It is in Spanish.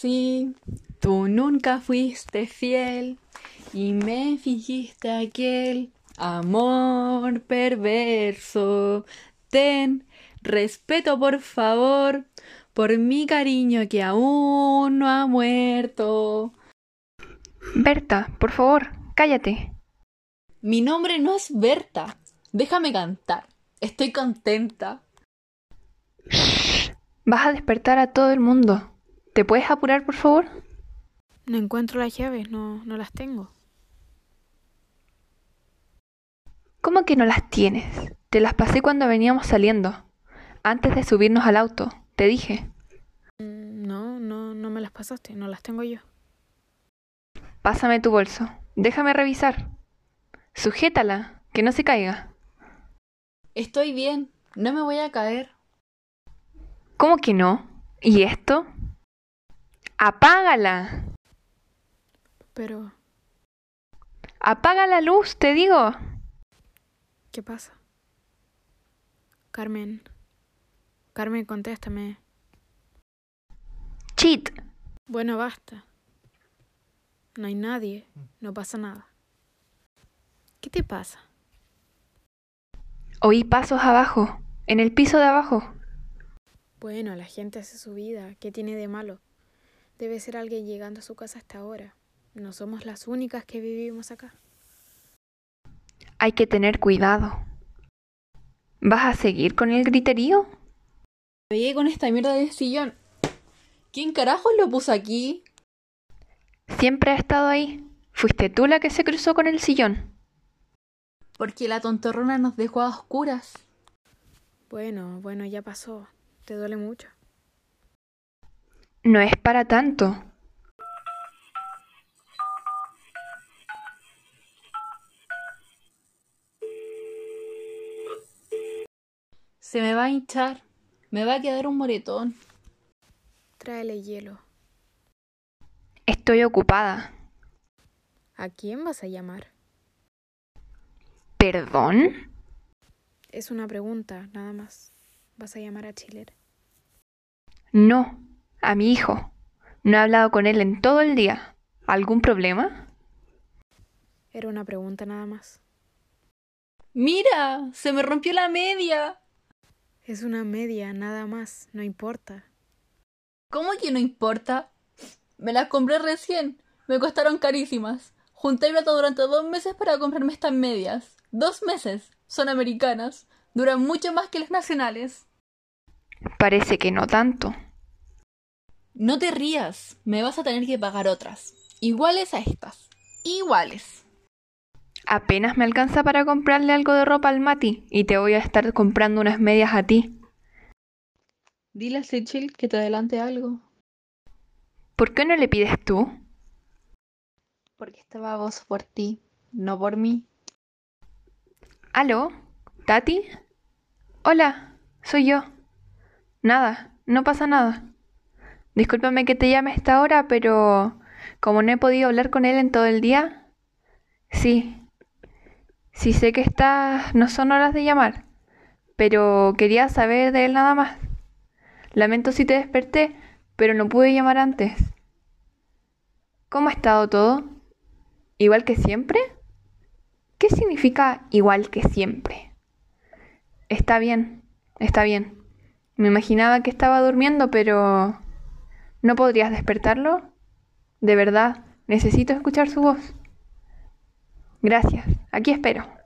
conocí, tú nunca fuiste fiel y me fijiste aquel amor perverso. Ten respeto, por favor, por mi cariño que aún no ha muerto. Berta, por favor, cállate. Mi nombre no es Berta. Déjame cantar. Estoy contenta. Shh. Vas a despertar a todo el mundo. ¿Te puedes apurar, por favor? No encuentro las llaves, no, no las tengo. ¿Cómo que no las tienes? Te las pasé cuando veníamos saliendo. Antes de subirnos al auto, te dije. Mm, No, no, no me las pasaste, no las tengo yo. Pásame tu bolso. Déjame revisar. Sujétala, que no se caiga. Estoy bien. No me voy a caer. ¿Cómo que no? ¿Y esto? Apágala. Pero, Apaga la luz, te digo. ¿qué pasa? Carmen. Carmen, contéstame. Cheat. Bueno, basta. No hay nadie, no pasa nada. ¿Qué te pasa? Oí pasos abajo, en el piso de abajo. Bueno, la gente hace su vida. ¿Qué tiene de malo? Debe ser alguien llegando a su casa hasta ahora. No somos las únicas que vivimos acá. Hay que tener cuidado. ¿Vas a seguir con el griterío? Pegué con esta mierda de sillón. ¿Quién carajos lo puso aquí? Siempre ha estado ahí. Fuiste tú la que se cruzó con el sillón. Porque la tontorrona nos dejó a oscuras. Bueno, bueno, ya pasó. ¿Te duele mucho? No es para tanto. Se me va a hinchar. Me va a quedar un moretón. Tráele hielo. Estoy ocupada. ¿A quién vas a llamar? ¿Perdón? Es una pregunta, nada más. ¿Vas a llamar a Chiller? No, a mi hijo. No he hablado con él en todo el día. ¿Algún problema? Era una pregunta nada más. ¡Mira! ¡Se me rompió la media! Es una media, nada más, no importa. ¿Cómo que no importa? Me las compré recién. Me costaron carísimas. Junté plata durante dos meses para comprarme estas medias. Dos meses. Son americanas. Duran mucho más que las nacionales. Parece que no tanto. No te rías. Me vas a tener que pagar otras. Iguales a estas. Iguales. Apenas me alcanza para comprarle algo de ropa al Mati y te voy a estar comprando unas medias a ti. Dile a Sechil que te adelante algo. ¿Por qué no le pides tú? Porque estaba vos por ti, no por mí. ¿Aló? ¿Tati? Hola, soy yo. Nada, no pasa nada. Discúlpame que te llame a esta hora, pero como no he podido hablar con él en todo el día, sí. Sí sé que estas no son horas de llamar, pero quería saber de él nada más. Lamento si te desperté, pero no pude llamar antes. ¿Cómo ha estado todo? ¿Igual que siempre? ¿Qué significa igual que siempre? Está bien, está bien. Me imaginaba que estaba durmiendo, pero... ¿No podrías despertarlo? De verdad, necesito escuchar su voz. Gracias, aquí espero.